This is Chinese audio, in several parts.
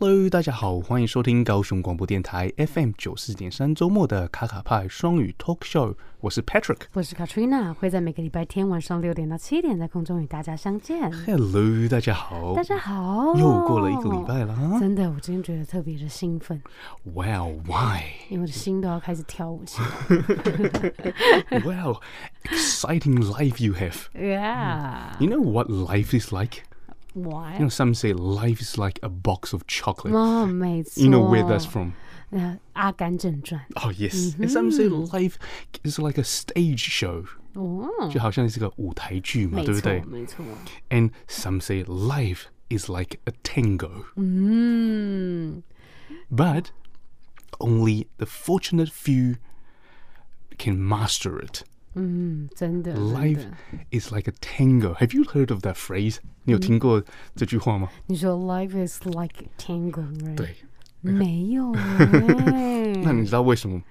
Hello，大家好，欢迎收听高雄广播电台 FM 九四点三周末的卡卡派双语 Talk Show。我是 Patrick，我是 Katrina，会在每个礼拜天晚上六点到七点在空中与大家相见。Hello，大家好，大家好，又过了一个礼拜了，真的，我今天觉得特别的兴奋。Wow，why？因为我的心都要开始跳舞起来。Wow，exciting life you have。Yeah。You know what life is like？Why? You know, some say life is like a box of chocolate. 哦，没错。You know where that's from? 呃，《阿甘正传》。Oh yes. And some say life is like a stage show. 哦，就好像是个舞台剧嘛，对不对？没错。And some say life is like a tango. 嗯。But only the fortunate few can master it. 嗯，真的。Life is like a tango. Have you heard of that phrase? 你有听过这句话吗？你说 Life is like a tango, right? 对，没有。那你知道为什么？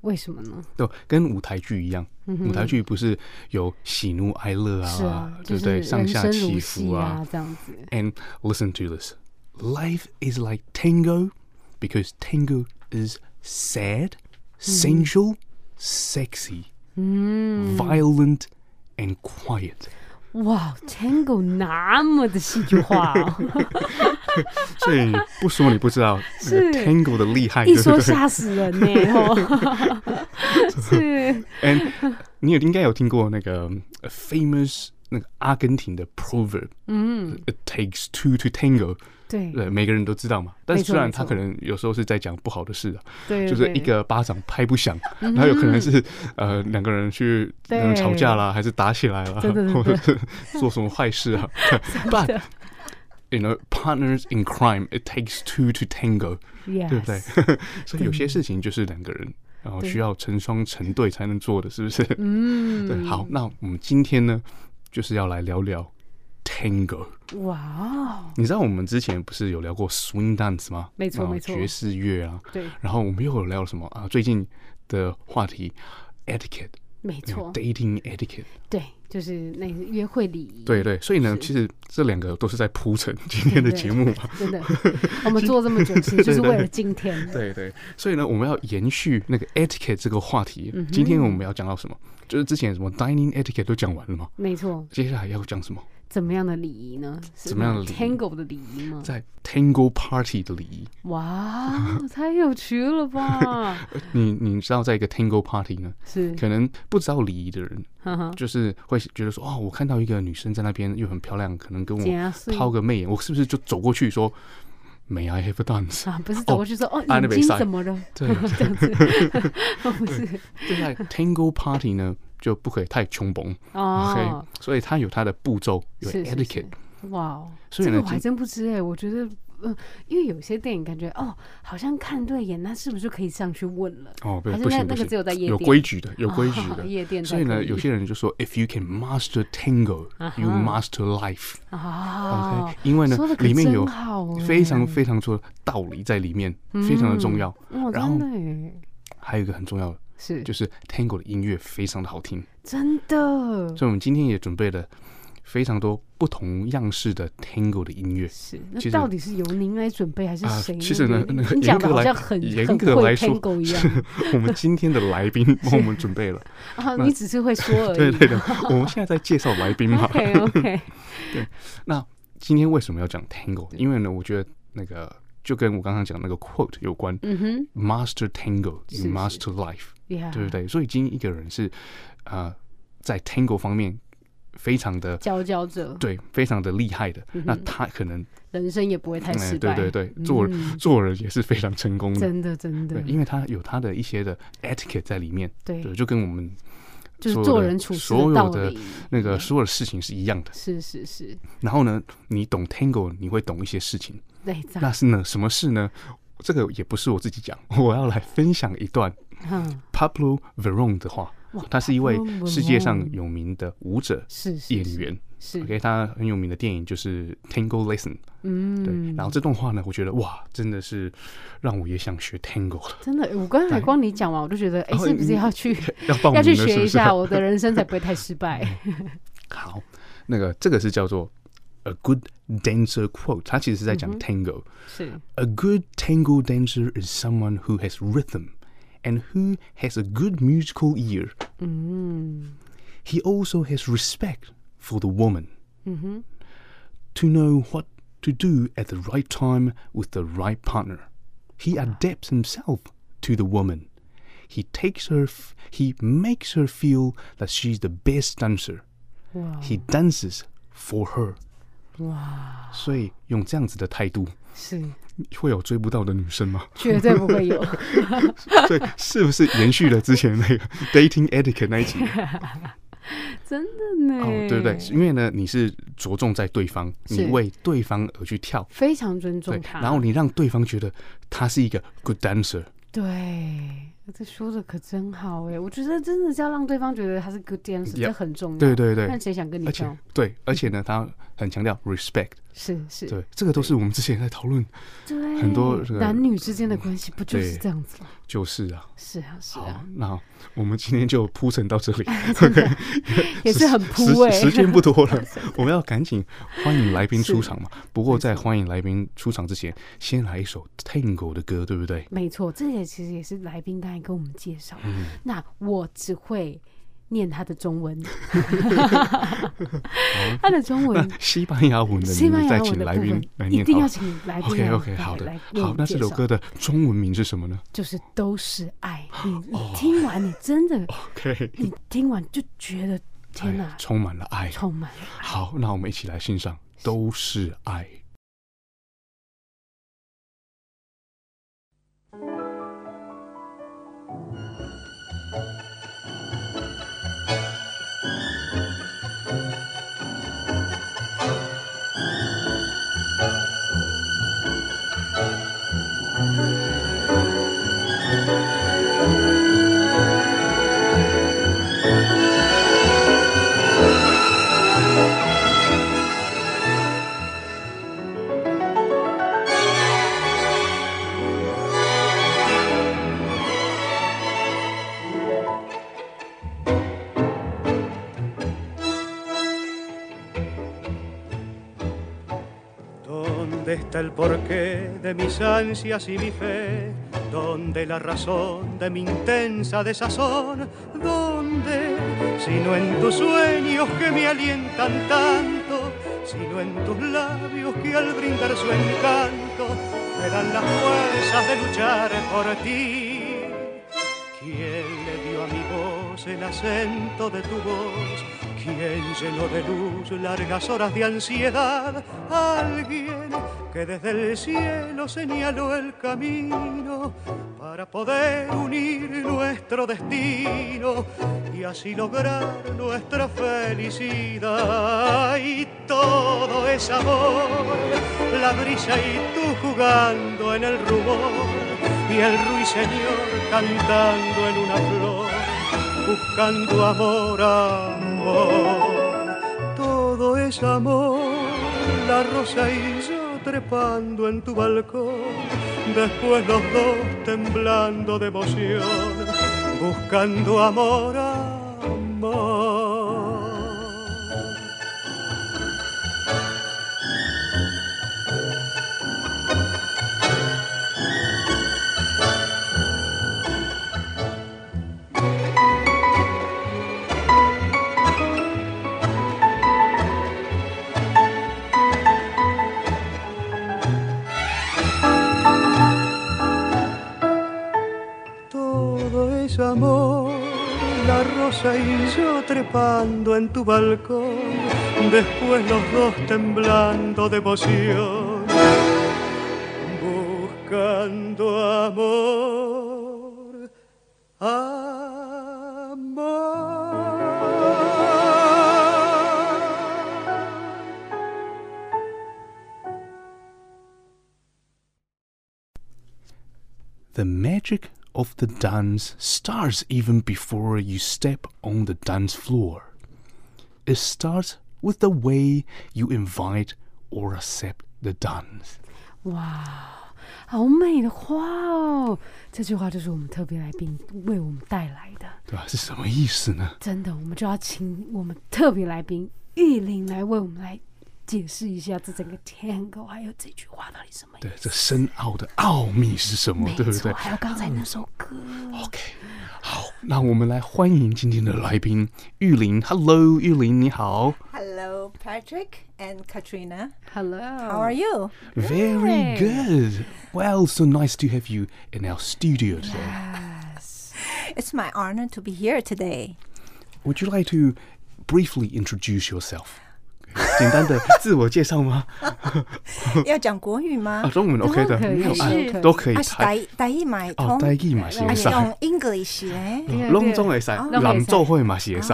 为什么呢？对，跟舞台剧一样，舞台剧不是有喜怒哀乐啊，对不对？上下起伏啊，这样子。And listen to this. Life is like tango because tango is sad, sensual, sexy. 嗯，violent and quiet。哇，Tango 那么的戏剧化哦，所以不说你不知道是 Tango 的厉害，一说吓死人呢。是，And 你也应该有听过那个 famous 那个阿根廷的 proverb，嗯，It takes two to tango。 对，对，每个人都知道嘛。但是虽然他可能有时候是在讲不好的事啊，对，就是一个巴掌拍不响，然后有可能是呃两个人去吵架啦，还是打起来了，或者是做什么坏事啊。But you know, partners in crime, it takes two to tango，对不对？所以有些事情就是两个人，然后需要成双成对才能做的，是不是？嗯，对。好，那我们今天呢，就是要来聊聊。Tango，哇哦！你知道我们之前不是有聊过 swing dance 吗？没错，没错，爵士乐啊。对。然后我们又有聊什么啊？最近的话题 etiquette，没错，dating etiquette。对，就是那个约会礼仪。对对，所以呢，其实这两个都是在铺陈今天的节目嘛。真的，我们做这么久，其实就是为了今天。对对，所以呢，我们要延续那个 etiquette 这个话题。今天我们要讲到什么？就是之前什么 dining etiquette 都讲完了吗？没错。接下来要讲什么？怎么样的礼仪呢？怎么样的礼仪？Tango 的礼仪吗？在 Tango Party 的礼仪。哇，太有趣了吧！你你知道，在一个 Tango Party 呢，是可能不知道礼仪的人，就是会觉得说，哦，我看到一个女生在那边又很漂亮，可能跟我抛个媚眼，我是不是就走过去说，May I have a dance？啊，不是走过去说，哦，眼睛怎么了？对，这样子，不是。对，在 Tango Party 呢。就不可以太穷崩，OK，所以它有它的步骤，有 etiquette。哇，这个我还真不知哎，我觉得，嗯，因为有些电影感觉哦，好像看对眼，那是不是就可以上去问了？哦，不行不行，那个只有在夜店有规矩的，有规矩的 夜店。所以呢，有些人就说，If you can master tango，you master life。啊，OK，因为呢，里面有非常非常多的道理在里面，非常的重要。然后还有一个很重要的。是，就是 Tango 的音乐非常的好听，真的。所以，我们今天也准备了非常多不同样式的 Tango 的音乐。是，那到底是由您来准备，还是谁？其实呢，那个严格来很严格来说，是我们今天的来宾帮我们准备了。啊，你只是会说而已。对对的，我们现在在介绍来宾嘛。OK OK。对，那今天为什么要讲 Tango？因为呢，我觉得那个。就跟我刚刚讲那个 quote 有关，嗯哼，Master Tango, you master life，对不对？所以今天一个人是，呃，在 Tango 方面非常的佼佼者，对，非常的厉害的，那他可能人生也不会太失败，对对对，做做人也是非常成功的，真的真的，因为他有他的一些的 etiquette 在里面，对，就跟我们就是做人处事所有的那个所有的事情是一样的，是是是。然后呢，你懂 Tango，你会懂一些事情。那是呢？什么事呢？这个也不是我自己讲，我要来分享一段 Pablo Veron 的话。他是一位世界上有名的舞者，是演员。是，OK，他很有名的电影就是《Tango Lesson》。嗯，对。然后这段话呢，我觉得哇，真的是让我也想学 Tango 了。真的，我刚才光你讲完，我就觉得，哎，是不是要去 要要去学一下，我的人生才不会太失败。好，那个这个是叫做 A Good Dancer Quote，他其实是在讲 Tango。是，A good Tango dancer is someone who has rhythm and who has a good musical ear。嗯，He also has respect。for the woman mm-hmm. to know what to do at the right time with the right partner. He adapts himself to the woman. He takes her, f- he makes her feel that she's the best dancer. Wow. He dances for her. 哇！所以用这样子的态度， 是会有追不到的女生吗？绝对不会有。所以是不是延续了之前那个 dating etiquette 那一集？真的呢，哦，对不对？因为呢，你是着重在对方，你为对方而去跳，非常尊重他，然后你让对方觉得他是一个 good dancer。对。这说的可真好哎！我觉得真的是要让对方觉得他是 good dancer，这很重要。对对对，看谁想跟你跳。对，而且呢，他很强调 respect。是是，对，这个都是我们之前在讨论。对，很多男女之间的关系不就是这样子吗？就是啊。是啊是啊。那我们今天就铺陈到这里 也是很铺哎。时间不多了，我们要赶紧欢迎来宾出场嘛。不过在欢迎来宾出场之前，先来一首 Tango 的歌，对不对？没错，这也其实也是来宾刚才跟我们介绍。嗯、那我只会念他的中文，他的中文，西班牙文的，西班牙文的，来宾来念，一定要请来宾。OK OK，好的，好，那这首歌的中文名是什么呢？就是都是爱。你你听完，你真的 OK，你听完就觉得天哪，充满了爱，充满了爱。好，那我们一起来欣赏《都是爱》。El porqué de mis ansias y mi fe, donde la razón de mi intensa desazón, donde, sino en tus sueños que me alientan tanto, sino en tus labios que al brindar su encanto me dan las fuerzas de luchar por ti. ¿Quién le dio a mi voz el acento de tu voz? ¿Quién llenó de luz largas horas de ansiedad? Alguien que desde el cielo señaló el camino para poder unir nuestro destino y así lograr nuestra felicidad. Y todo es amor, la brisa y tú jugando en el rumor y el ruiseñor cantando en una flor, buscando amor, Todo es amor, la rosa y yo trepando en tu balcón, después los dos temblando de emoción, buscando amor, amor. Y yo trepando en tu balcón, después los dos temblando de emoción, buscando amor, of the dance starts even before you step on the dance floor. It starts with the way you invite or accept the dance. 哇，好美的话哦！这句话就是我们特别来宾为我们带来的，对吧？是什么意思呢？真的，我们就要请我们特别来宾玉玲来为我们来。 解释一下这整个 Tango，还有这句话到底什么意思？对，这深奥的奥秘是什么？对不对？还有刚才那首歌。OK，好，那我们来欢迎今天的来宾玉玲。Hello，玉玲，你好。Hello，Patrick and Katrina。Hello，How are you? Very good. Well, so nice to have you in our studio today. Yes, it's my honor to be here today. Would you like to briefly introduce yourself? 简单的自我介绍吗？要讲国语吗？啊，中文 OK 的，没有啊，都可以。台台语买通，台语嘛是会使。用 English 咧，拢总会使，朗奏会嘛是会使。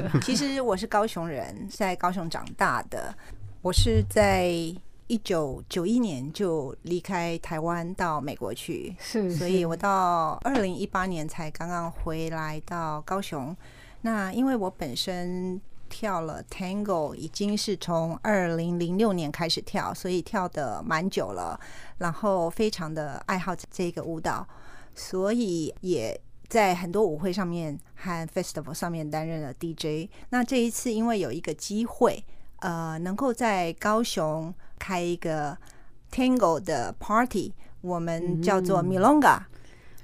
其实我是高雄人，在高雄长大的。我是在一九九一年就离开台湾到美国去，是，所以我到二零一八年才刚刚回来到高雄。那因为我本身。跳了 Tango 已经是从二零零六年开始跳，所以跳的蛮久了，然后非常的爱好这个舞蹈，所以也在很多舞会上面和 Festival 上面担任了 DJ。那这一次因为有一个机会，呃，能够在高雄开一个 Tango 的 Party，我们叫做 Milonga。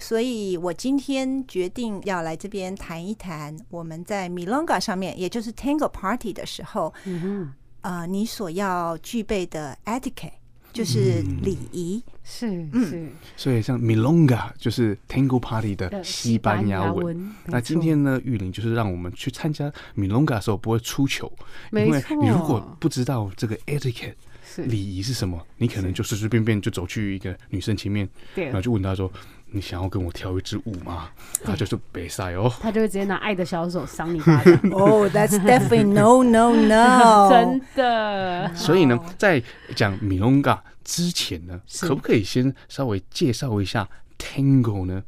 所以我今天决定要来这边谈一谈我们在 Milonga 上面，也就是 Tango Party 的时候，嗯哼，呃，你所要具备的 etiquette 就是礼仪，是是。所以像 Milonga 就是 Tango Party 的西班牙文。那今天呢，玉玲就是让我们去参加 Milonga 的时候不会出糗，因为你如果不知道这个 etiquette 礼仪是什么，你可能就随随便便就走去一个女生前面，然后就问她说。你想要跟我跳一支舞吗？他就是比赛哦，他就会直接拿爱的小手赏你巴掌。哦、oh,，That's definitely no no no，真的。所以呢，在讲 Milonga 之前呢，可不可以先稍微介绍一下 Tango 呢？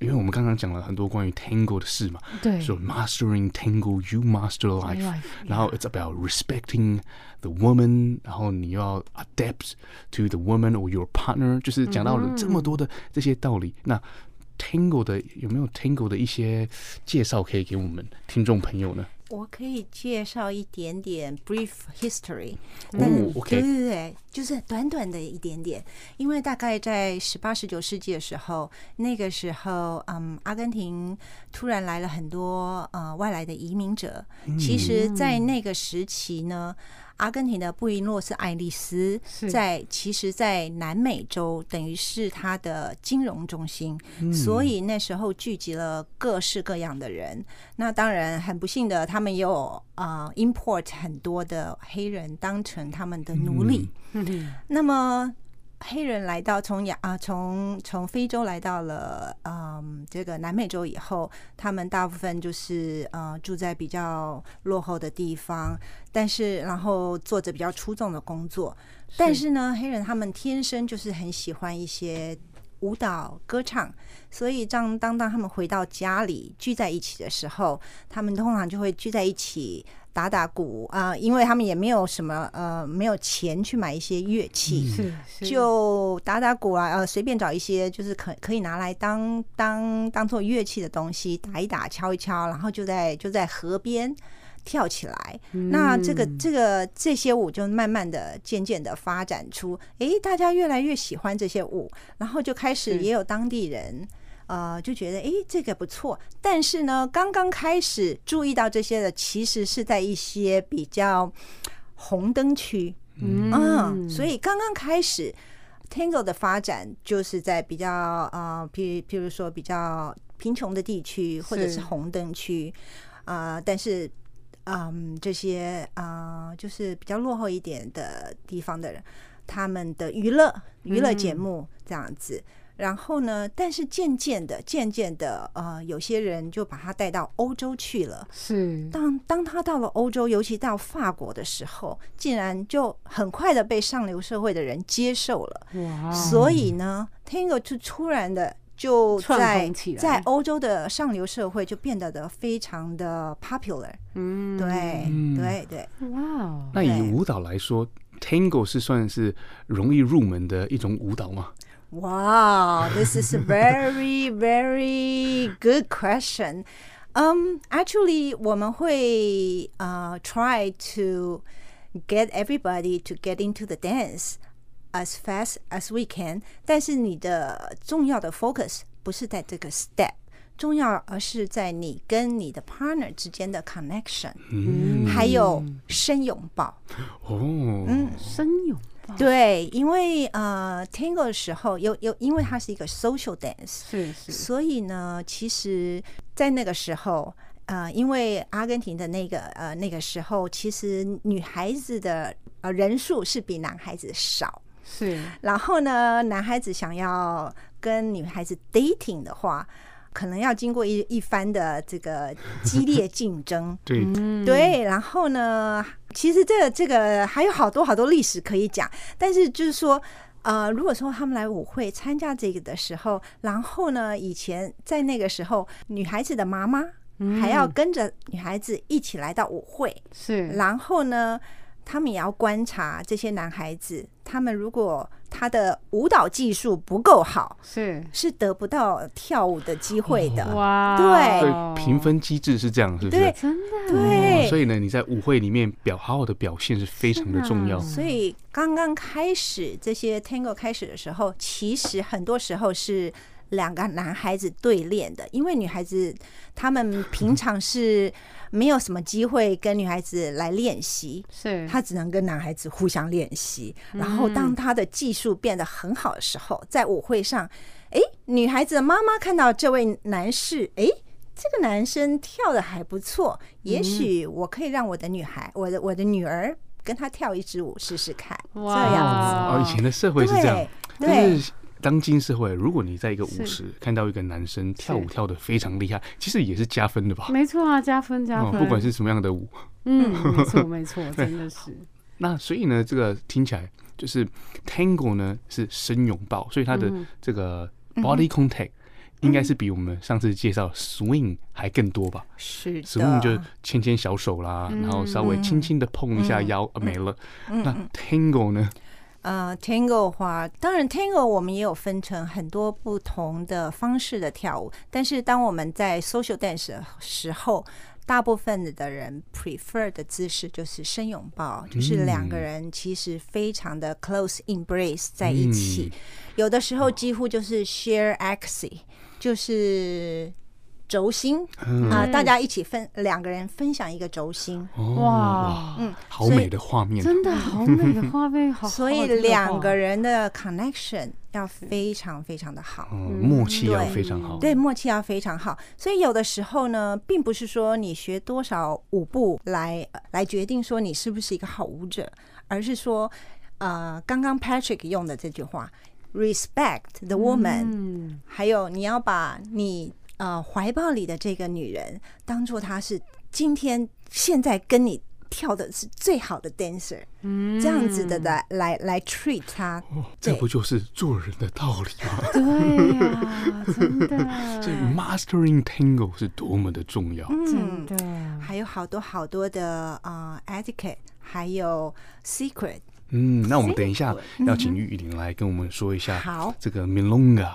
因为我们刚刚讲了很多关于 Tango 的事嘛，对，说、so、Mastering Tango, you master life，, life 然后 It's about respecting the woman，然后你要 adapt to the woman or your partner，就是讲到了这么多的这些道理。嗯、那 Tango 的有没有 Tango 的一些介绍可以给我们听众朋友呢？我可以介绍一点点 brief history，但、对对对，就是短短的一点点，因为大概在十八十九世纪的时候，那个时候，嗯，阿根廷突然来了很多呃外来的移民者，其实，在那个时期呢。阿根廷的布宜诺斯艾利斯在其实，在南美洲等于是它的金融中心，所以那时候聚集了各式各样的人。那当然很不幸的，他们也有啊 import 很多的黑人当成他们的奴隶。那么。黑人来到从亚啊从从非洲来到了嗯这个南美洲以后，他们大部分就是呃住在比较落后的地方，但是然后做着比较出众的工作。但是呢，黑人他们天生就是很喜欢一些舞蹈歌唱，所以当当当他们回到家里聚在一起的时候，他们通常就会聚在一起。打打鼓啊，因为他们也没有什么呃，没有钱去买一些乐器，是。就打打鼓啊，呃，随便找一些就是可可以拿来当当当做乐器的东西打一打，敲一敲，然后就在就在河边跳起来。嗯、那这个这个这些舞就慢慢的、渐渐的发展出，哎，大家越来越喜欢这些舞，然后就开始也有当地人。呃，就觉得诶，这个不错。但是呢，刚刚开始注意到这些的，其实是在一些比较红灯区，嗯，嗯，所以刚刚开始 Tango 的发展，就是在比较呃，譬譬如说比较贫穷的地区，或者是红灯区啊，呃。但是，嗯，这些啊，呃，就是比较落后一点的地方的人，他们的娱乐娱乐节目这样子。嗯然后呢？但是渐渐的，渐渐的，呃，有些人就把他带到欧洲去了。是。当当他到了欧洲，尤其到法国的时候，竟然就很快的被上流社会的人接受了。哇！所以呢，Tango 就突然的就在在欧洲的上流社会就变得的非常的 popular。嗯，对对对，哇！那以舞蹈来说，Tango 是算是容易入门的一种舞蹈吗？哇，This is a very very good question. Um, actually，我们会呃、uh, try to get everybody to get into the dance as fast as we can。但是你的重要的 focus 不是在这个 step，重要而是在你跟你的 partner 之间的 connection，嗯，还有深拥抱。哦，嗯，深拥抱。对，因为呃，Tango 的时候有有，因为它是一个 social dance，是是，所以呢，其实，在那个时候，呃，因为阿根廷的那个呃那个时候，其实女孩子的呃人数是比男孩子少，是。然后呢，男孩子想要跟女孩子 dating 的话。可能要经过一一番的这个激烈竞争，对对，然后呢，其实这个这个还有好多好多历史可以讲，但是就是说，呃，如果说他们来舞会参加这个的时候，然后呢，以前在那个时候，女孩子的妈妈还要跟着女孩子一起来到舞会，是，然后呢。他们也要观察这些男孩子，他们如果他的舞蹈技术不够好，是是得不到跳舞的机会的。哇，对，评分机制是这样，是不是？对，真的。对，所以呢，你在舞会里面表好好的表现是非常的重要。所以刚刚开始这些 Tango 开始的时候，其实很多时候是。两个男孩子对练的，因为女孩子他们 平常是没有什么机会跟女孩子来练习，是她只能跟男孩子互相练习。然后当他的技术变得很好的时候，在舞会上，哎，女孩子的妈妈看到这位男士，哎，这个男生跳的还不错，也许我可以让我的女孩，我的我的女儿跟他跳一支舞试试看。这样子哦，以前的社会是这样，对。当今社会，如果你在一个舞池看到一个男生跳舞跳的非常厉害，其实也是加分的吧？没错啊，加分加分。不管是什么样的舞，嗯，没错没错，真的是。那所以呢，这个听起来就是 Tango 呢是深拥抱，所以它的这个 body contact 应该是比我们上次介绍 swing 还更多吧？是，swing 就牵牵小手啦，然后稍微轻轻的碰一下腰，没了。那 Tango 呢？呃，Tango 的话，当然 Tango 我们也有分成很多不同的方式的跳舞，但是当我们在 social dance 的时候，大部分的人 prefer 的姿势就是深拥抱，就是两个人其实非常的 close embrace 在一起，有的时候几乎就是 share axis，就是。轴心啊，大家一起分两个人分享一个轴心，哇，嗯，好美的画面，真的好美的画面，好，所以两个人的 connection 要非常非常的好，默契要非常好，对，默契要非常好。所以有的时候呢，并不是说你学多少舞步来来决定说你是不是一个好舞者，而是说，呃，刚刚 Patrick 用的这句话，respect the woman，嗯。还有你要把你。呃，怀抱里的这个女人，当做她是今天现在跟你跳的是最好的 dancer，嗯，这样子的来来来 treat 她，哦，这不就是做人的道理吗？对呀，啊，真的，这 mastering tango 是多么的重要，嗯，对，还有好多好多的啊，呃，etiquette，还有 secret。嗯，那我们等一下要请玉玲来跟我们说一下，好，这个 Milonga。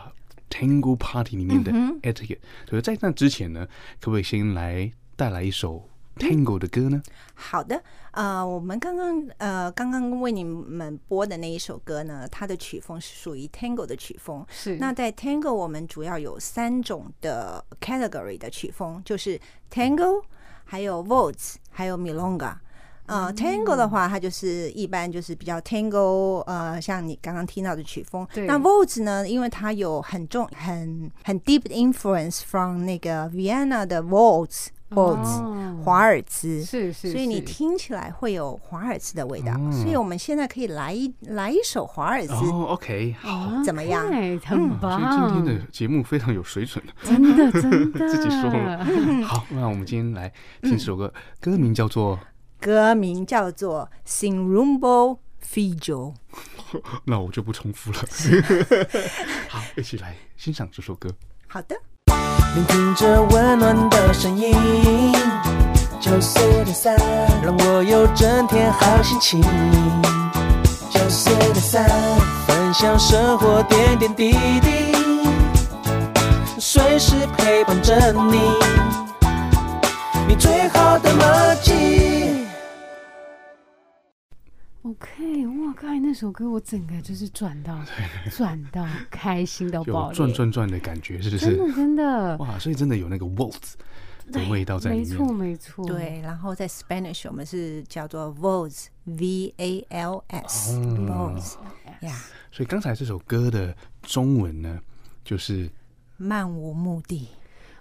Tango Party 里面的 etiquette，所以在那之前呢，可不可以先来带来一首 Tango 的歌呢？好的，呃，我们刚刚呃刚刚为你们播的那一首歌呢，它的曲风是属于 Tango 的曲风。是。那在 Tango 我们主要有三种的 category 的曲风，就是 Tango，还有 Waltz，还有 Milonga。呃，Tango 的话，它就是一般就是比较 Tango，呃，像你刚刚听到的曲风。那 v o l t z 呢，因为它有很重、很很 deep influence from 那个 Vienna 的 Waltz，Waltz 华尔兹。是是。所以你听起来会有华尔兹的味道。所以我们现在可以来一来一首华尔兹。哦，OK，好，怎么样？很棒。所以今天的节目非常有水准。真的真的。自己说了。好，那我们今天来听这首歌，歌名叫做。歌名叫做《Sin rumbo Fijo》。那我就不重复了。好，一起来欣赏这首歌。好的。聆听着温暖的声音，九四点三，让我有整天好心情。九四点三，分享生活点点滴滴，随时陪伴着你，你最好的默契。OK，哇，刚才那首歌我整个就是转到 转到开心到爆转转转的感觉，是不是？真的真的哇，所以真的有那个 waltz 的味道在里面。没错没错，对。然后在 Spanish 我们是叫做 Vals，V A L S，Vals，呀。所以刚才这首歌的中文呢，就是漫无目的。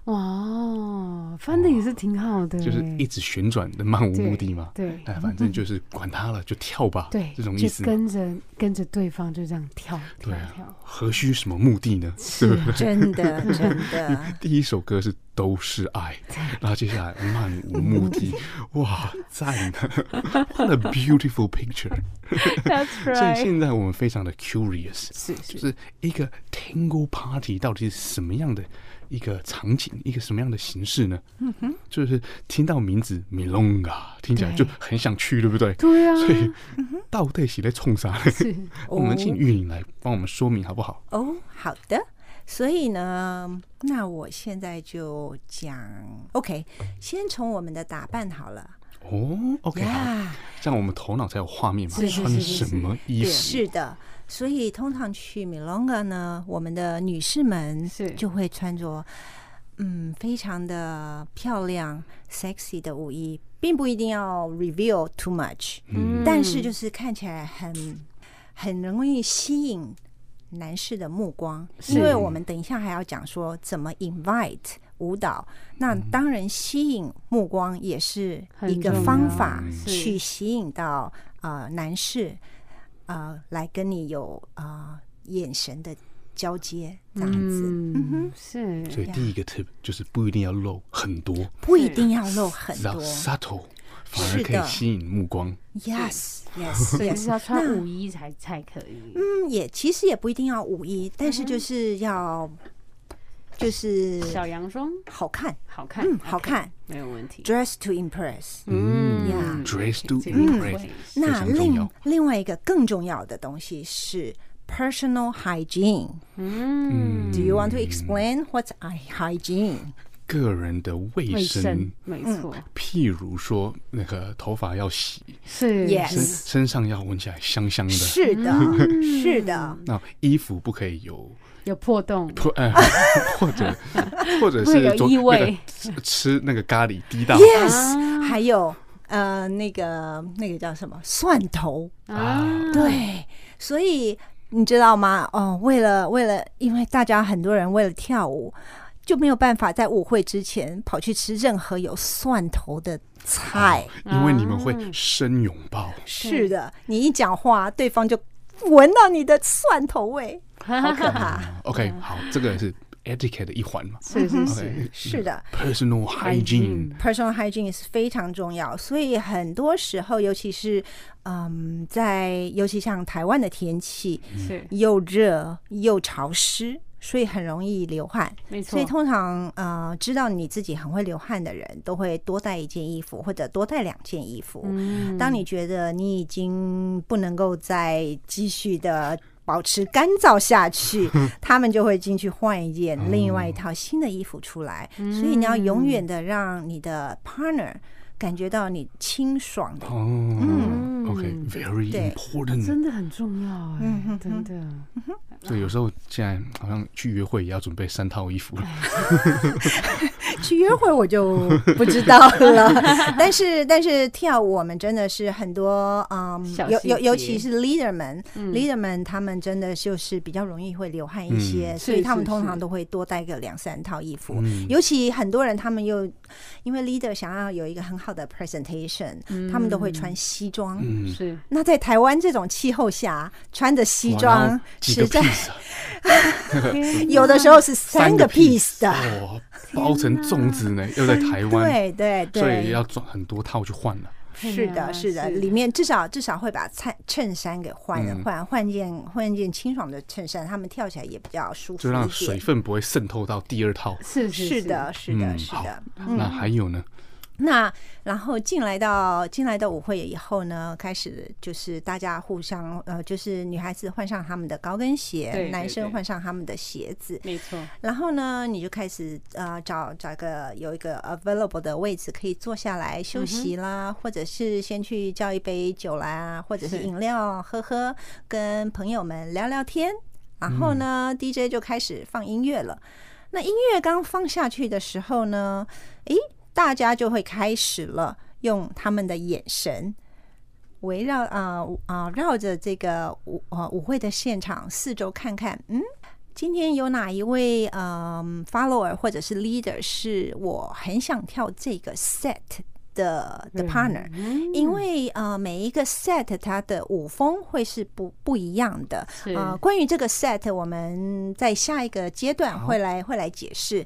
哇，翻的也是挺好的，就是一直旋转的漫无目的嘛。对，哎，反正就是管他了，就跳吧。对，这种意思。跟着跟着对方就这样跳，跳跳。何须什么目的呢？是真的 真的。第一首歌是都是爱，然后接下来漫无目的，哇，赞的，What a beautiful picture。所以现在我们非常的 curious，是就是一个 Tango Party 到底是什么样的？一个场景，一个什么样的形式呢？嗯哼，就是听到名字 Milonga，听起来就很想去，对不对？对啊。所以到底是在冲啥？是，我们请玉玲来帮我们说明好不好？哦，好的。所以呢，那我现在就讲，OK，先从我们的打扮好了。哦，OK，好，这样我们头脑才有画面嘛。穿什么衣服？是的。所以通常去 Milonga 呢，我们的女士们是。就会穿着嗯非常的漂亮、sexy 的舞衣，并不一定要 reveal too much，嗯，但是就是看起来很很容易吸引男士的目光，因为我们等一下还要讲说怎么 invite 舞蹈，那当然吸引目光也是一个方法去吸引到呃男士。啊、呃，来跟你有啊、呃、眼神的交接这样子，嗯哼，是。所以第一个 tip 就是不一定要露很多，不一定要露很多，subtle 反而可以吸引目光。Yes，Yes，也 是要穿舞衣才才可以。嗯，也其实也不一定要舞衣，但是就是要。就是小洋装，好看，好看，嗯，好看，没有问题。Dress to impress，嗯呀，Dress to impress。那另另外一个更重要的东西是 personal hygiene。嗯，Do you want to explain what's hygiene？个人的卫生，没错。譬如说，那个头发要洗，是，Yes，身上要闻起来香香的，是的，是的。那衣服不可以有。有破洞，破哎，或者 或者是有异味，吃那个咖喱滴到，yes，还有呃那个那个叫什么？蒜头。啊，对，所以你知道吗？哦，为了为了，因为大家很多人为了跳舞，就没有办法在舞会之前跑去吃任何有蒜头的菜，因为你们会深拥抱。是的，你一讲话，对方就闻到你的蒜头味。好可怕。OK，好，这个是 etiquette 的一环嘛？是是是是的。Personal hygiene，personal hygiene 是非常重要。所以很多时候，尤其是嗯，在尤其像台湾的天气，是又热又潮湿，所以很容易流汗。没错。所以通常呃，知道你自己很会流汗的人，都会多带一件衣服，或者多带两件衣服。嗯。当你觉得你已经不能够再继续的。保持干燥下去，他们就会进去换一件另外一套新的衣服出来。所以你要永远的让你的 partner 感觉到你清爽的。嗯，OK，very important，真的很重要哎，真的。所以有时候现在好像去约会也要准备三套衣服了。去约会我就不知道了，但是但是跳舞我们真的是很多嗯，尤尤尤其是 leader 们，leader 们他们真的就是比较容易会流汗一些，所以他们通常都会多带个两三套衣服。尤其很多人他们又因为 leader 想要有一个很好的 presentation，他们都会穿西装。是。那在台湾这种气候下，穿着西装实在。有的时候是三个 piece 的，包成粽子呢，又在台湾，对对对，所以要转很多套去换了。是的，是的，里面至少至少会把衬衬衫给换了，换换件换件清爽的衬衫，他们跳起来也比较舒服，就让水分不会渗透到第二套。是是的，是的，是的。那还有呢？那然后进来到进来到舞会以后呢，开始就是大家互相呃，就是女孩子换上他们的高跟鞋，对对对，男生换上他们的鞋子，没错。然后呢，你就开始呃找找一个有一个 available 的位置可以坐下来休息啦，嗯、或者是先去叫一杯酒来啊，或者是饮料喝喝，跟朋友们聊聊天。然后呢、嗯、，DJ 就开始放音乐了。那音乐刚放下去的时候呢，诶。大家就会开始了，用他们的眼神围绕啊啊绕着这个舞啊舞会的现场四周看看，嗯，今天有哪一位嗯 follower 或者是 leader 是我很想跳这个 set 的的 partner，因为呃每一个 set 它的舞风会是不不一样的啊。关于这个 set，我们在下一个阶段会来会来解释。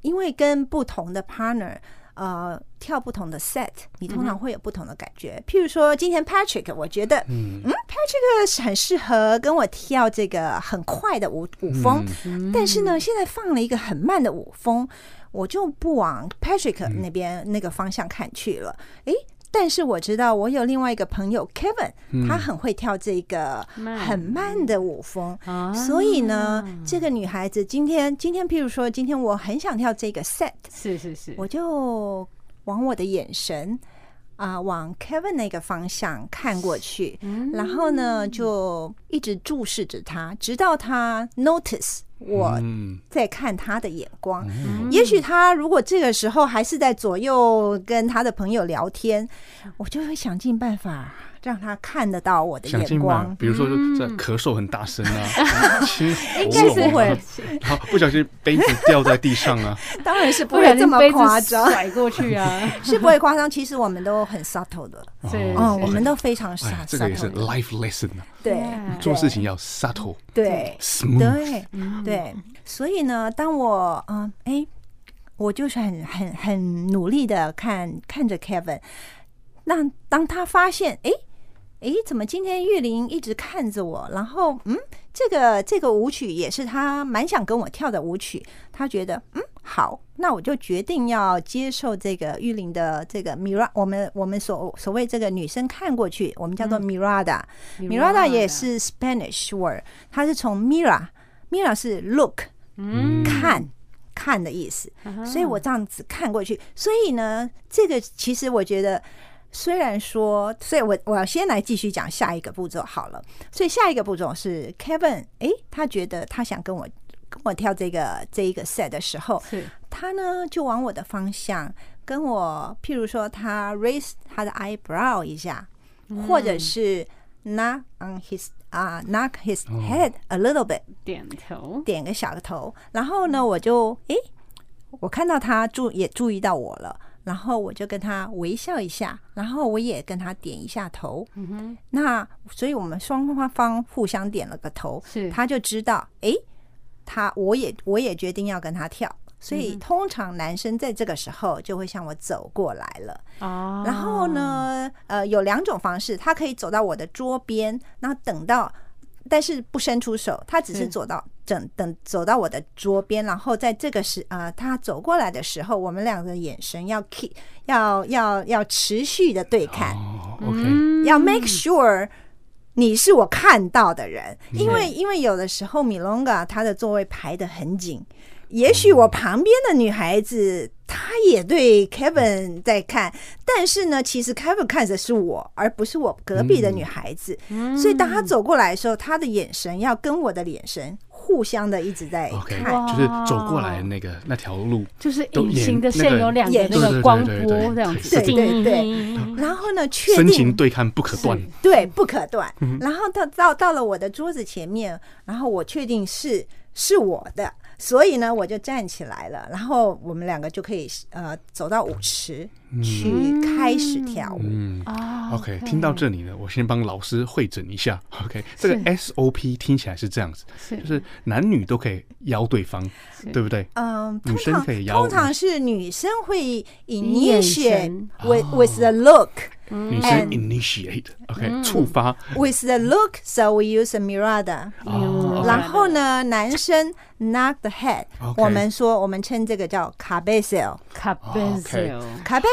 因为跟不同的 partner，呃，跳不同的 set，你通常会有不同的感觉。譬如说，今天 Patrick，我觉得，嗯，Patrick 是很适合跟我跳这个很快的舞舞风。但是呢，现在放了一个很慢的舞风，我就不往 Patrick 那边那个方向看去了。诶。但是我知道，我有另外一个朋友 Kevin，他很会跳这个很慢的舞风，所以呢，这个女孩子今天今天，譬如说，今天我很想跳这个 set，是是是，我就往我的眼神啊，往 Kevin 那个方向看过去，然后呢，就一直注视着他，直到他 notice。我在看他的眼光，也许他如果这个时候还是在左右跟他的朋友聊天，我就会想尽办法让他看得到我的眼光。比如说在咳嗽很大声啊，应该是会，好不小心杯子掉在地上啊，当然是不会这么夸张，甩过去啊，是不会夸张。其实我们都很 subtle 的，哦，我们都非常 subtle。这个也是 life lesson 啊。对，做事情要 subtle，对，对，对，所以呢，当我嗯，哎，我就是很很很努力的看看着 Kevin，那当他发现，哎，哎，怎么今天玉林一直看着我，然后嗯。这个这个舞曲也是他蛮想跟我跳的舞曲，他觉得嗯好，那我就决定要接受这个玉林的这个 Mirada，我们我们所所谓这个女生看过去，我们叫做 Mirada，Mirada 也是 Spanish word，它是从 Mira，Mira 是 look，嗯，看看的意思，所以我这样子看过去，所以呢，这个其实我觉得。虽然说，所以我我要先来继续讲下一个步骤好了。所以下一个步骤是 Kevin，哎，他觉得他想跟我跟我跳这个这一个 set 的时候，是。他呢就往我的方向跟我，譬如说他 raise 他的 eyebrow 一下，嗯、或者是 knock on his 啊、uh, knock his head a little bit，点头，点个小个头，然后呢我就哎，我看到他注也注意到我了。然后我就跟他微笑一下，然后我也跟他点一下头。嗯哼，那所以我们双方方互相点了个头，是他就知道，哎，他我也我也决定要跟他跳。所以通常男生在这个时候就会向我走过来了。哦，然后呢，呃，有两种方式，他可以走到我的桌边，那等到。但是不伸出手，他只是走到等等走到我的桌边，然后在这个时啊、呃，他走过来的时候，我们两个眼神要 keep 要要要持续的对看，OK，要 make sure 你是我看到的人，因为因为有的时候米龙嘎他的座位排得很紧。也许我旁边的女孩子，她也对 Kevin 在看，但是呢，其实 Kevin 看的是我，而不是我隔壁的女孩子。所以当他走过来的时候，他的眼神要跟我的眼神互相的一直在看，okay, 就是走过来那个那条路，就是隐形的线有两个那个光波这样子，对对对。然后呢，确定深情对看不可断，对，不可断。然后到到到了我的桌子前面，然后我确定是是我的。所以呢，我就站起来了，然后我们两个就可以呃走到舞池。去开始跳舞。啊、OK，听到这里呢，我先帮老师会诊一下。OK，这个 SOP 听起来是这样子，就是男女都可以邀对方，对不对？嗯，女生可以邀，通常是女生会 initiate with with the look，女生 initiate，OK，触发 with the look，so we use a mirada。然后呢，男生 knock the head，我们说我们称这个叫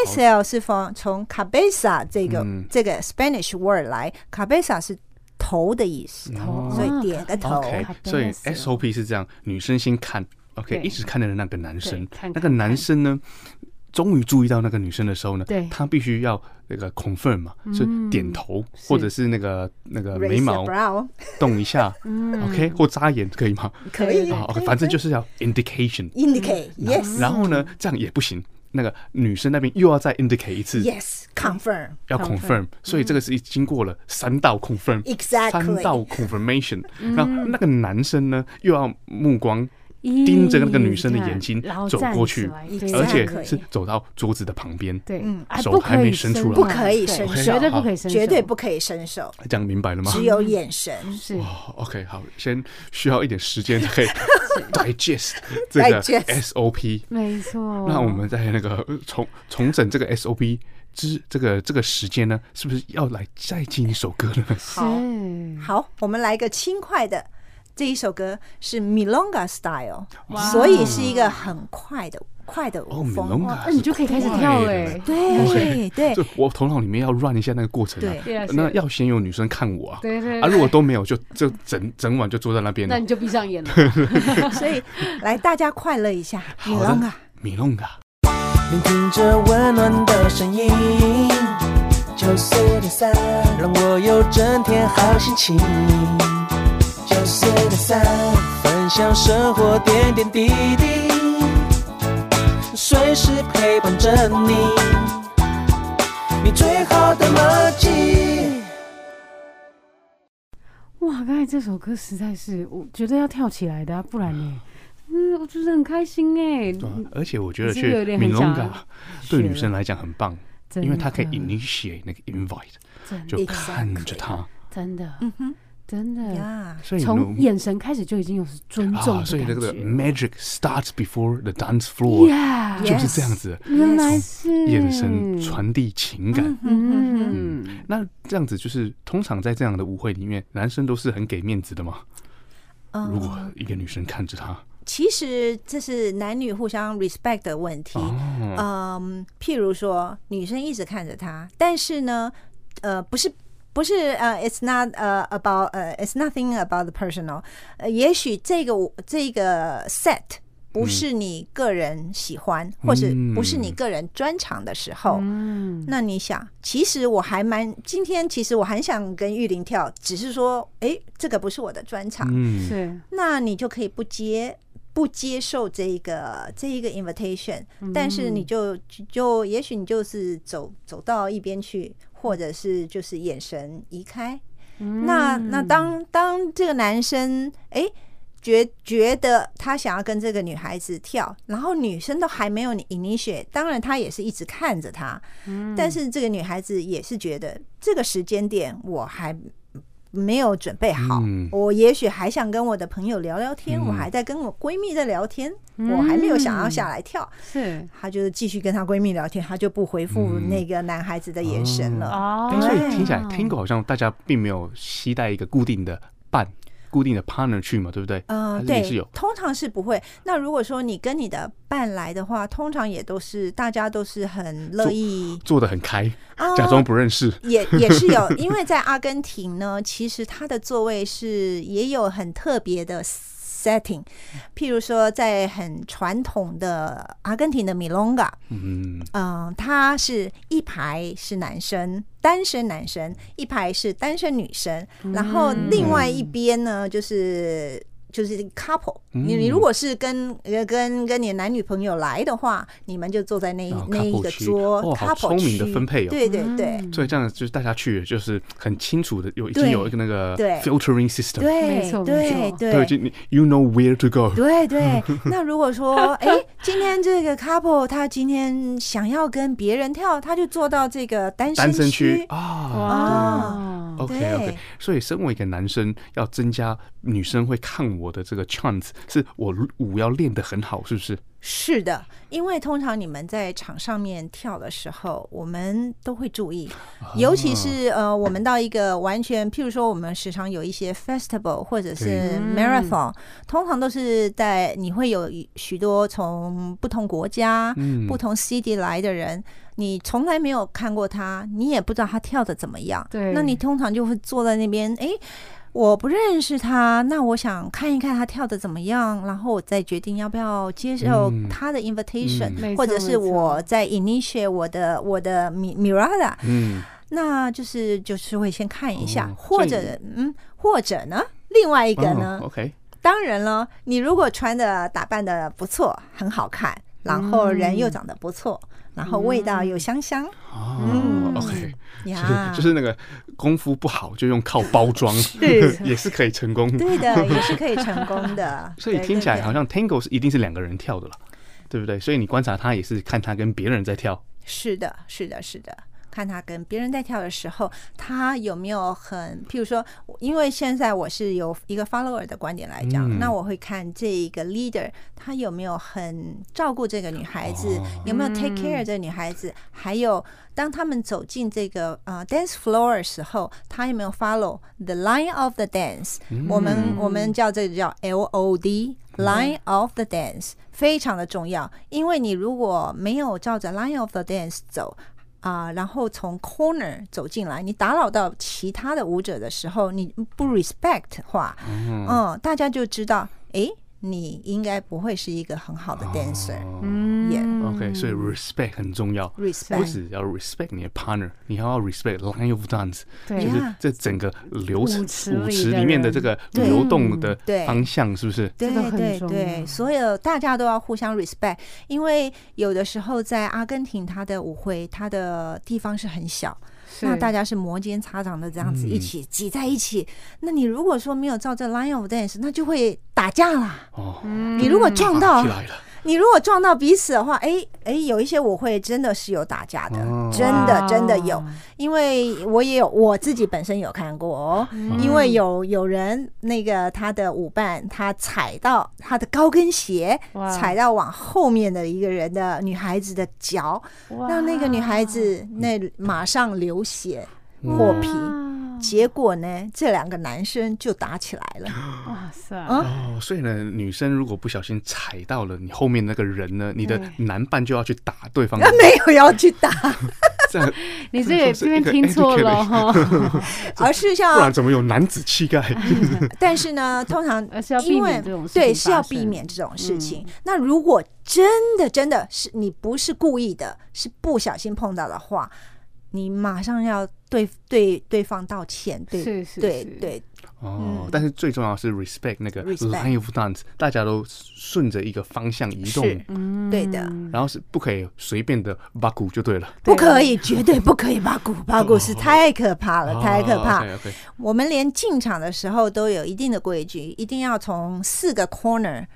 cabeceo，cabeceo，cabeceo 是从从 cabeza 这个这个 Spanish word 来，cabeza 是头的意思，所以点个头。所以 SOP 是这样，女生先看，OK，一直看着那个男生，那个男生呢，终于注意到那个女生的时候呢，他必须要那个 confirm 嘛，是点头或者是那个那个眉毛 动一下，OK，或眨眼可以吗？可以，OK，反正就是要 indication，indicate，yes。然后呢，这样也不行。那个女生那边又要再 indicate 一次，yes，confirm，要 confirm，所以这个是经过了三道 confirm，exactly，三道 confirmation，然后那个男生呢又要目光。盯着那个女生的眼睛走过去，而且是走到桌子的旁边，对，手还没伸出来，不可以伸手，绝对不可以伸手，绝对不可以伸手。讲明白了吗？只有眼神。是。OK，好，先需要一点时间可以 digest 这个 SOP。没错。那我们在那个重重整这个 SOP 之这个这个时间呢，是不是要来再进一首歌呢？好，好，我们来个轻快的。这一首歌是 Milonga Style，所以是一个很快的快的舞风，那你就可以开始跳哎，对对，就我头脑里面要 run 一下那个过程啊，那要先有女生看我啊，对对，啊如果都没有，就就整整晚就坐在那边，那你就闭上眼了。所以来大家快乐一下，Milonga，Milonga，聆听着温暖的声音，九四点三，让我有整天好心情。九四点三，分享生活点点滴滴，随时陪伴着你，你最好的默契。哇，刚才这首歌实在是，我觉得要跳起来的，啊，不然呢？嗯，我觉得很开心哎。而且我觉得去 Milonga 对女生来讲很棒，因为她可以 initiate 那个 invite，就看着她，真的，嗯哼。真的，所以从眼神开始就已经有尊重的感觉。所以那个 magic starts before the dance floor，就是这样子。原来是眼神传递情感。嗯，那这样子就是通常在这样的舞会里面，男生都是很给面子的嘛。如果一个女生看着他，其实这是男女互相 respect 的问题。嗯，譬如说女生一直看着他，但是呢，呃，不是。不是呃、uh,，it's not 呃、uh, about 呃、uh,，it's nothing about the personal。呃，也许这个这个 set 不是你个人喜欢，嗯、或是不是你个人专长的时候，嗯，那你想，其实我还蛮今天，其实我很想跟玉林跳，只是说，哎，这个不是我的专长，嗯，是，那你就可以不接不接受这一个这一个 invitation，嗯、但是你就就也许你就是走走到一边去。或者是就是眼神移开，嗯、那那当当这个男生哎、欸、觉觉得他想要跟这个女孩子跳，然后女生都还没有 initiate，当然他也是一直看着他，嗯、但是这个女孩子也是觉得这个时间点我还。没有准备好，嗯、我也许还想跟我的朋友聊聊天，嗯、我还在跟我闺蜜在聊天，嗯、我还没有想要下来跳。是，她就是继续跟她闺蜜聊天，她就不回复那个男孩子的眼神了。哦，所以听起来，Tango 好像大家并没有期待一个固定的伴。固定的 partner 去嘛，对不对？嗯、呃，对，通常是不会。那如果说你跟你的伴来的话，通常也都是大家都是很乐意做得很开，呃、假装不认识。也也是有，因为在阿根廷呢，其实它的座位是也有很特别的。setting，譬如说，在很传统的阿根廷的 Milonga，嗯。嗯，它是一排是男生，单身男生，一排是单身女生，然后另外一边呢，就是就是 couple，你你如果是跟跟跟你的男女朋友来的话，你们就坐在那那一个桌。哦，好聪明的分配哦。对对对，所以这样就是大家去就是很清楚的，有已经有一个那个 filtering system。对对对。对，你 you know where to go。对对，那如果说哎，今天这个 couple 他今天想要跟别人跳，他就坐到这个单身区。啊。OK OK，所以身为一个男生，要增加女生会看我的这个 chance，是我舞要练得很好，是不是？是的，因为通常你们在场上面跳的时候，我们都会注意，尤其是呃，我们到一个完全，譬如说，我们时常有一些 festival 或者是 marathon，通常都是在你会有许多从不同国家、不同 city 来的人，你从来没有看过他，你也不知道他跳的怎么样，对，那你通常就会坐在那边，哎。我不认识他，那我想看一看他跳的怎么样，然后我再决定要不要接受他的 invitation，、嗯、或者是我在 initiate 我的我的 Mirada，嗯，那就是就是会先看一下，哦、或者嗯，或者呢，另外一个呢、哦、，OK，当然了，你如果穿的打扮的不错，很好看，然后人又长得不错。嗯然后味道又香香，哦，OK，就是就是那个功夫不好，就用靠包装，也是可以成功的，对的，也是可以成功的。所以听起来好像 Tango 是一定是两个人跳的了，对不对？所以你观察他也是看他跟别人在跳，是的，是的，是的。看他跟别人在跳的时候，他有没有很，譬如说，因为现在我是有一个 follower 的观点来讲，嗯、那我会看这一个 leader，他有没有很照顾这个女孩子，哦、有没有 take care 这个女孩子，嗯、还有当他们走进这个呃 dance floor 的时候，他有没有 follow the line of the dance？、嗯、我们我们叫这个叫 L O D line of the dance，非常的重要，因为你如果没有照着 line of the dance 走。啊，然后从 corner 走进来，你打扰到其他的舞者的时候，你不 respect 的话，嗯，嗯，大家就知道，哎。你应该不会是一个很好的 dancer，嗯，OK，所以 respect 很重要，respect。不只要 respect 你的 partner，你还要 respect line of dance，就是这整个流程舞池里面的这个流动的方向，是不是？对对对，所有大家都要互相 respect，因为有的时候在阿根廷，它的舞会，它的地方是很小。那大家是摩肩擦掌的这样子一起挤在一起，嗯、那你如果说没有照这 line of dance，那就会打架啦。哦，你如果撞到。你如果撞到彼此的话，哎、欸、哎、欸，有一些舞会真的是有打架的，哦、真的真的有，因为我也有我自己本身有看过哦，嗯、因为有有人那个他的舞伴他踩到他的高跟鞋，踩到往后面的一个人的女孩子的脚，让那个女孩子那马上流血破皮。结果呢，这两个男生就打起来了。哇塞！哦，所以呢，女生如果不小心踩到了你后面那个人呢，你的男伴就要去打对方。他 没有要去打，你这个这边听错了哈。而是像，不然怎么有男子气概？但是呢，通常因为对是要避免这种事情。那如果真的真的是你不是故意的，是不小心碰到的话。你马上要对对对方道歉，对是是是对对哦。嗯、但是最重要是 respect 那个 line of dance，大家都顺着一个方向移动，嗯，对的。然后是不可以随便的八股就对了，不可以，绝对不可以八股，八股是太可怕了，太可怕。哦、okay, okay 我们连进场的时候都有一定的规矩，一定要从四个 corner。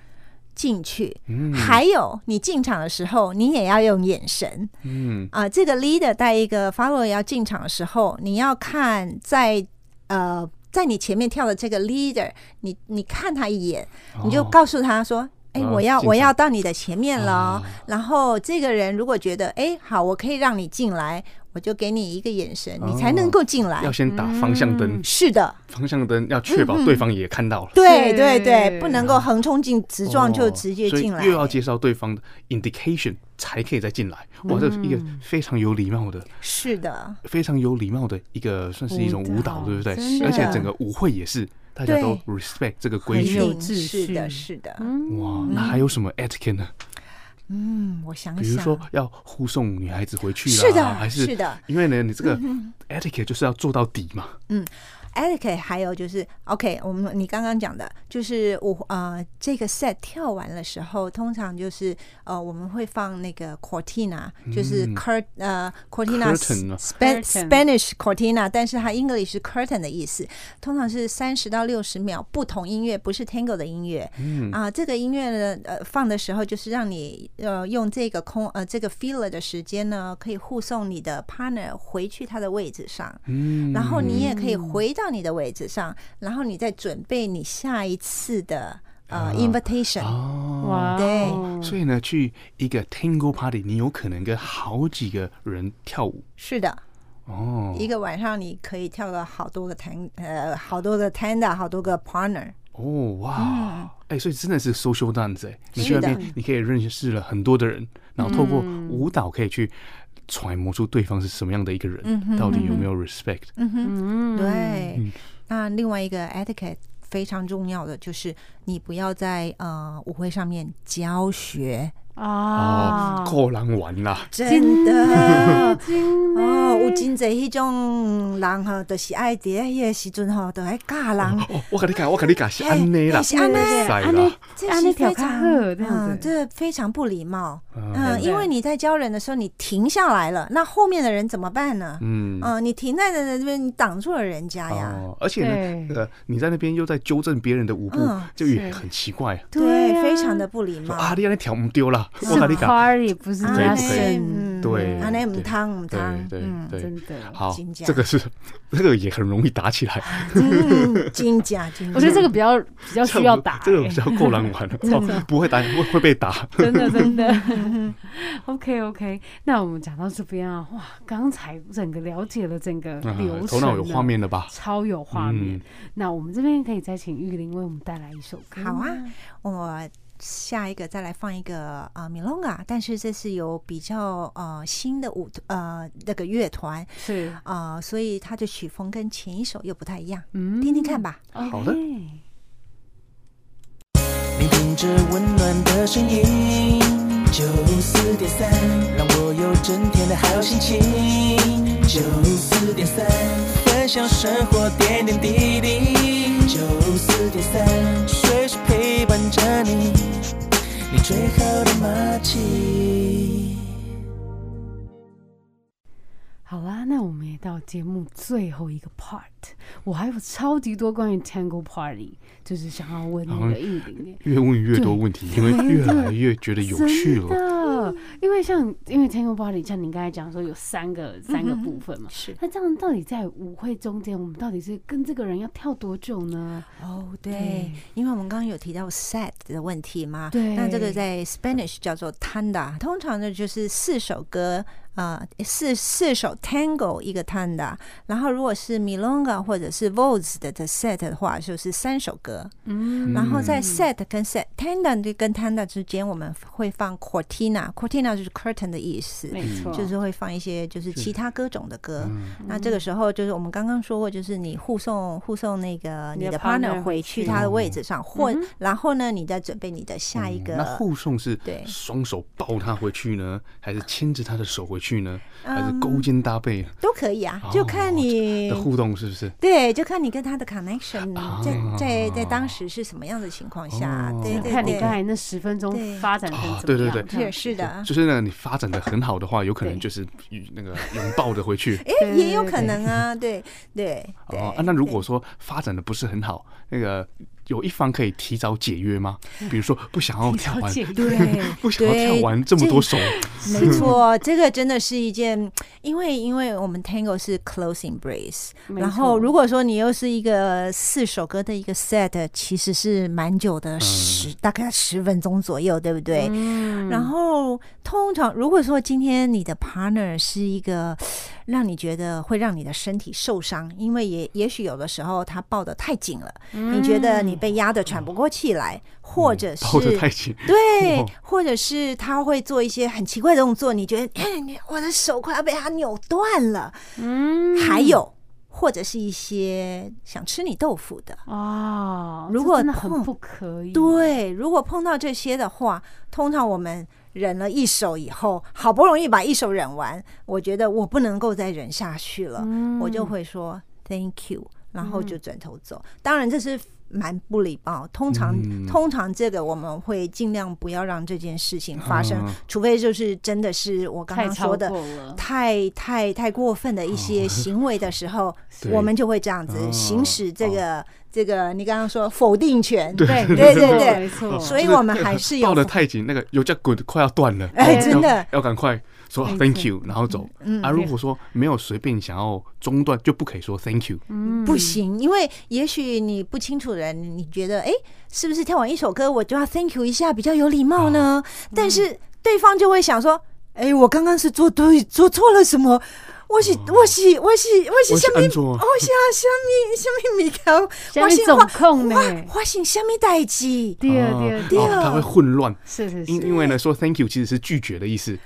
进去，还有你进场的时候，你也要用眼神。嗯啊，这个 leader 带一个 follower 要进场的时候，你要看在呃在你前面跳的这个 leader，你你看他一眼，你就告诉他说：“哎，我要我要到你的前面了。”然后这个人如果觉得哎好，我可以让你进来。我就给你一个眼神，你才能够进来。要先打方向灯，是的，方向灯要确保对方也看到了。对对对，不能够横冲进直撞就直接进来。又要介绍对方的 indication 才可以再进来。哇，这是一个非常有礼貌的，是的，非常有礼貌的一个，算是一种舞蹈，对不对？而且整个舞会也是大家都 respect 这个规矩，是的，是的。哇，那还有什么 etiquette 呢？嗯，我想想，比如说要护送女孩子回去啦，是的，还是是的，因为呢，你这个 etiquette 就是要做到底嘛。嗯 etiquette 还有就是 OK，我们你刚刚讲的就是我呃这个 set 跳完的时候，通常就是呃我们会放那个 cortina，就是 curt 呃 cortina Span Spanish cortina，但是它 English 是 curtain 的意思，通常是三十到六十秒不同音乐，不是 tango 的音乐。嗯。啊，这个音乐呢呃放的时候就是让你呃用这个空呃这个 filler 的时间呢，可以护送你的 partner 回去他的位置上。嗯，然后你也可以回到你的位置上，然后你再准备你下一次的呃 invitation。哦，对，所以呢，去一个 tango party，你有可能跟好几个人跳舞。是的。哦，一个晚上你可以跳个好多个 tan 呃好多个 tanda，好多个 partner。哦哇，哎，所以真的是 social dance 哎，你去那边你可以认识了很多的人，然后透过舞蹈可以去。揣摩出对方是什么样的一个人，嗯、哼到底有没有 respect？嗯哼，对。嗯、那另外一个 etiquette 非常重要的就是，你不要在呃舞会上面教学。啊，够人玩啦！真的，哦，有真侪迄种人吼，就是爱伫迄个时阵吼，都爱教人。我跟你讲，我跟你讲是安尼啦，是安尼，安尼，安尼非常，嗯，这非常不礼貌。嗯，因为你在教人的时候，你停下来了，那后面的人怎么办呢？嗯，嗯，你停在的那边，你挡住了人家呀。而且呢，呃，你在那边又在纠正别人的舞步，就也很奇怪。对，非常的不礼貌。啊，你安尼跳唔丢了。是 party 不是人生，对，那唔汤唔汤，对对，真的好，这个是 这个也很容易打起来，金甲金，我觉得这个比较比较需要打，这个比较够难玩，不会打会会被打，真的真的。OK OK，那我们讲到这边啊，哇，刚才整个了解了整个流程，头脑有画面了吧？超有画面。那我们这边可以再请玉林为我们带来一首歌，好啊，我。下一个再来放一个啊、呃、米隆嘎，但是这是有比较呃新的舞呃那个乐团是啊、呃，所以它的曲风跟前一首又不太一样，嗯，听听看吧。好的。聆听着温暖的声音，九四点三，让我有整天的好心情。九四点三，分享生活点点滴滴。九四点三，随时陪伴着你，你最好的默契。好啦，那我们也到节目最后一个 part，我还有超级多关于 Tango Party，就是想要问那个玉玲，越问越多问题，因为越来越觉得有趣了。真的，因为像因为 Tango Party，像您刚才讲说有三个、三个部分嘛，是。那这样到底在舞会中间，我们到底是跟这个人要跳多久呢？哦，对，对因为我们刚刚有提到 set 的问题嘛，对。那这个在 Spanish 叫做 tanda，通常呢就是四首歌。啊，四四首 Tango 一个 Tanda，然后如果是 Milonga 或者是 Vols 的的 Set 的话，就是三首歌。嗯，然后在 Set 跟 Set Tanda 跟 Tanda 之间，我们会放 Cortina，Cortina 就是 Curtain 的意思，没错，就是会放一些就是其他歌种的歌。那这个时候就是我们刚刚说过，就是你护送护送那个你的 partner 回去他的位置上，或然后呢，你再准备你的下一个。那护送是对双手抱他回去呢，还是牵着他的手回去？去呢，还是勾肩搭背？都可以啊，就看你的互动是不是？对，就看你跟他的 connection 在在在当时是什么样的情况下，对对，看你刚才那十分钟发展成怎么样？对对对，也是的，就是呢，你发展的很好的话，有可能就是那个拥抱的回去，哎，也有可能啊，对对哦，那如果说发展的不是很好，那个。有一方可以提早解约吗？比如说不想要跳完，对，不想要跳完这么多首。没错，这个真的是一件，因为因为我们 Tango 是 close embrace，然后如果说你又是一个四首歌的一个 set，其实是蛮久的，十大概十分钟左右，对不对？然后通常如果说今天你的 partner 是一个。让你觉得会让你的身体受伤，因为也也许有的时候他抱得太紧了，嗯、你觉得你被压得喘不过气来，嗯、或者是抱得太紧，对，或者是他会做一些很奇怪的动作，你觉得，哎，我的手快要被他扭断了，嗯，还有或者是一些想吃你豆腐的。啊，如果真的很不可以，对，如果碰到这些的话，通常我们。忍了一手以后，好不容易把一手忍完，我觉得我不能够再忍下去了，嗯、我就会说 Thank you，然后就转头走。当然这是。蛮不礼貌，通常、嗯、通常这个我们会尽量不要让这件事情发生，啊、除非就是真的是我刚刚说的太太太过分的一些行为的时候，哦、我们就会这样子行使这个、哦、这个你刚刚说否定权，对对对对，没错，所以我们还是有抱得太紧，那个有脚骨快要断了，哎，真的要赶快。说 Thank you，然后走。嗯，啊，如果说没有随便想要中断，就不可以说 Thank you。嗯，不行，因为也许你不清楚的人，你觉得哎，是不是跳完一首歌我就要 Thank you 一下比较有礼貌呢？但是对方就会想说，哎，我刚刚是做对做错了什么？我是我是我是我是什么？我是什么什么米高？我是总控呢？我是什么代志？对啊对啊对啊！他会混乱，是是是。因因为呢，说 Thank you 其实是拒绝的意思，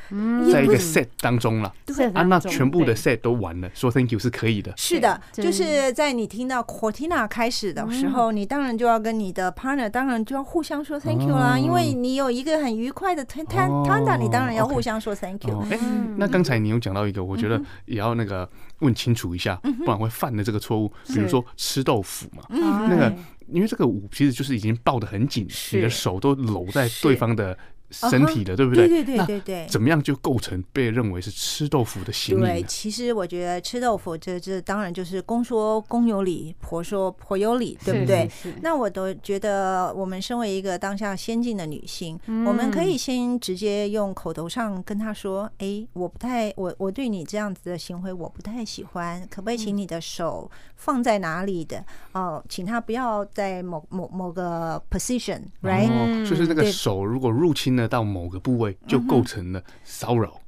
在一个 set 当中了。啊，那全部的 set 都完了，说 Thank you 是可以的。是的，就是在你听到 Cortina 开始的时候，你当然就要跟你的 partner 当然就要互相说 Thank you 啦，因为你有一个很愉快的 Tanta，你当然要互相说 Thank you。哎，那刚才你有讲到一个，我觉得。也要那个问清楚一下，不然会犯的这个错误。比如说吃豆腐嘛，那个因为这个舞其实就是已经抱得很紧，你的手都搂在对方的。身体的，对不对？对对对对对。怎么样就构成被认为是吃豆腐的行为？对，其实我觉得吃豆腐，这这当然就是公说公有理，婆说婆有理，对不对？那我都觉得，我们身为一个当下先进的女性，我们可以先直接用口头上跟他说：“哎，我不太，我我对你这样子的行为我不太喜欢，可不可以请你的手放在哪里的？哦，请他不要在某某某个 position，right？就是那个手如果入侵了。到某个部位就构成了骚扰，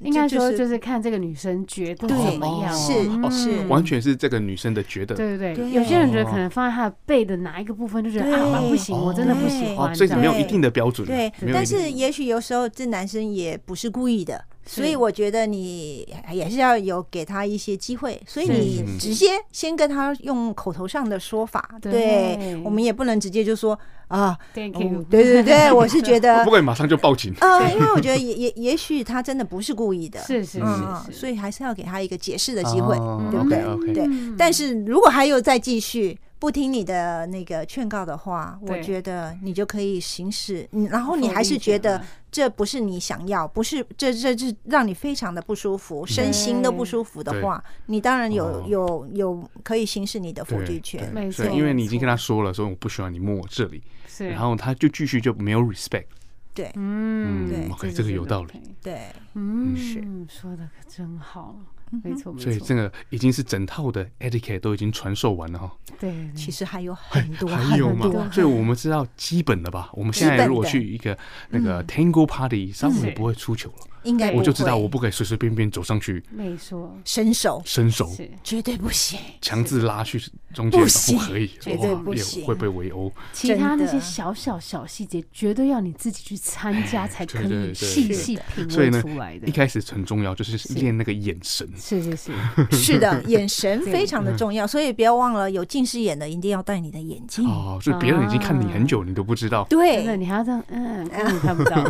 应该说就是看这个女生觉得怎么样，是是，完全是这个女生的觉得，对对对。有些人觉得可能放在她的背的哪一个部分就觉得啊不行，我真的不喜欢，所以没有一定的标准。对，但是也许有时候这男生也不是故意的。所以我觉得你也是要有给他一些机会，所以你直接先跟他用口头上的说法，对，我们也不能直接就说啊，Thank you，对对对，我是觉得 不会马上就报警。啊，因为我觉得也也也许他真的不是故意的，是是是，所以还是要给他一个解释的机会，对不对？对，但是如果还有再继续。不听你的那个劝告的话，我觉得你就可以行使，然后你还是觉得这不是你想要，不是这这这让你非常的不舒服，身心都不舒服的话，你当然有有有可以行使你的否决权。没错，因为你已经跟他说了，说我不喜欢你摸我这里，然后他就继续就没有 respect。对，嗯，对，OK，这个有道理。对，嗯，是。说的可真好。没错，没错，所以这个已经是整套的 etiquette 都已经传授完了哈。对，其实还有很多，还有嘛？所以我们知道基本的吧。我们现在如果去一个那个 Tango Party，稍微也不会出糗了。应该我就知道，我不可以随随便便走上去。没错，伸手，伸手，绝对不行。强制拉去中间，不可以，绝对不行，会被围殴。其他那些小小小细节，绝对要你自己去参加才可以细细品味出来的。一开始很重要，就是练那个眼神。是是是，是的，眼神非常的重要，所以不要忘了，有近视眼的一定要戴你的眼镜。哦，所以别人已经看你很久，你都不知道。对，你还要这样，嗯，你看不到。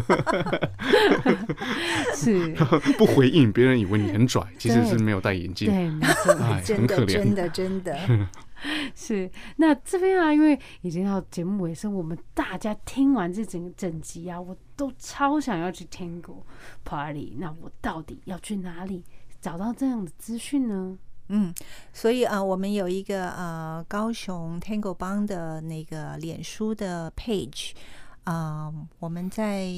是。不回应，别人以为你很拽，其实是没有戴眼镜。对，没错，很可怜，真的，真的，真的。是。那这边啊，因为已经到节目尾声，我们大家听完这整整集啊，我都超想要去 Tango Party。那我到底要去哪里找到这样的资讯呢？嗯，所以啊、呃，我们有一个呃高雄 Tango 帮的那个脸书的 page 啊、呃，我们在。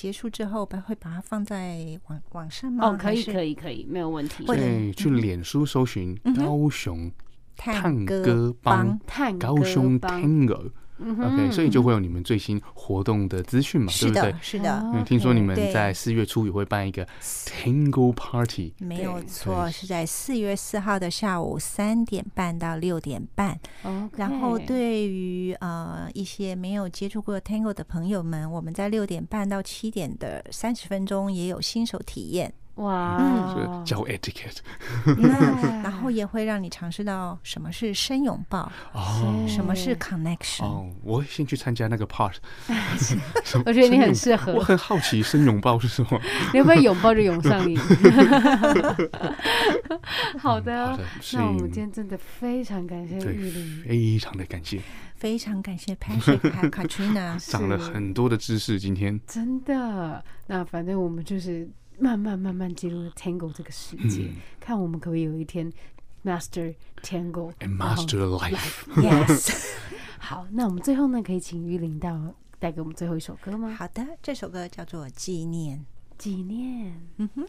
结束之后，把会把它放在网网上吗？哦，可以，可以，可以，没有问题。对，去脸书搜寻高雄探戈帮，高雄 Tango。OK，所以就会有你们最新活动的资讯嘛，对不对？是的，因为听说你们在四月初也会办一个 Tango Party，没有错，是在四月四号的下午三点半到六点半。然后对于呃一些没有接触过 Tango 的朋友们，我们在六点半到七点的三十分钟也有新手体验。哇，是教 etiquette，然后也会让你尝试到什么是深拥抱，哦，什么是 connection。哦，我先去参加那个 part。我觉得你很适合。我很好奇深拥抱是什么？你会不会拥抱就涌上你？好的，那我们今天真的非常感谢玉玲，非常的感谢，非常感谢 Patrick 还有 Katrina，长了很多的知识。今天真的，那反正我们就是。慢慢慢慢进入 Tango 这个世界，看我们可不可以有一天 Master Tango，and Master Life。Yes，好，那我们最后呢，可以请玉玲到带给我们最后一首歌吗？好的，这首歌叫做《纪念》，纪念。嗯哼。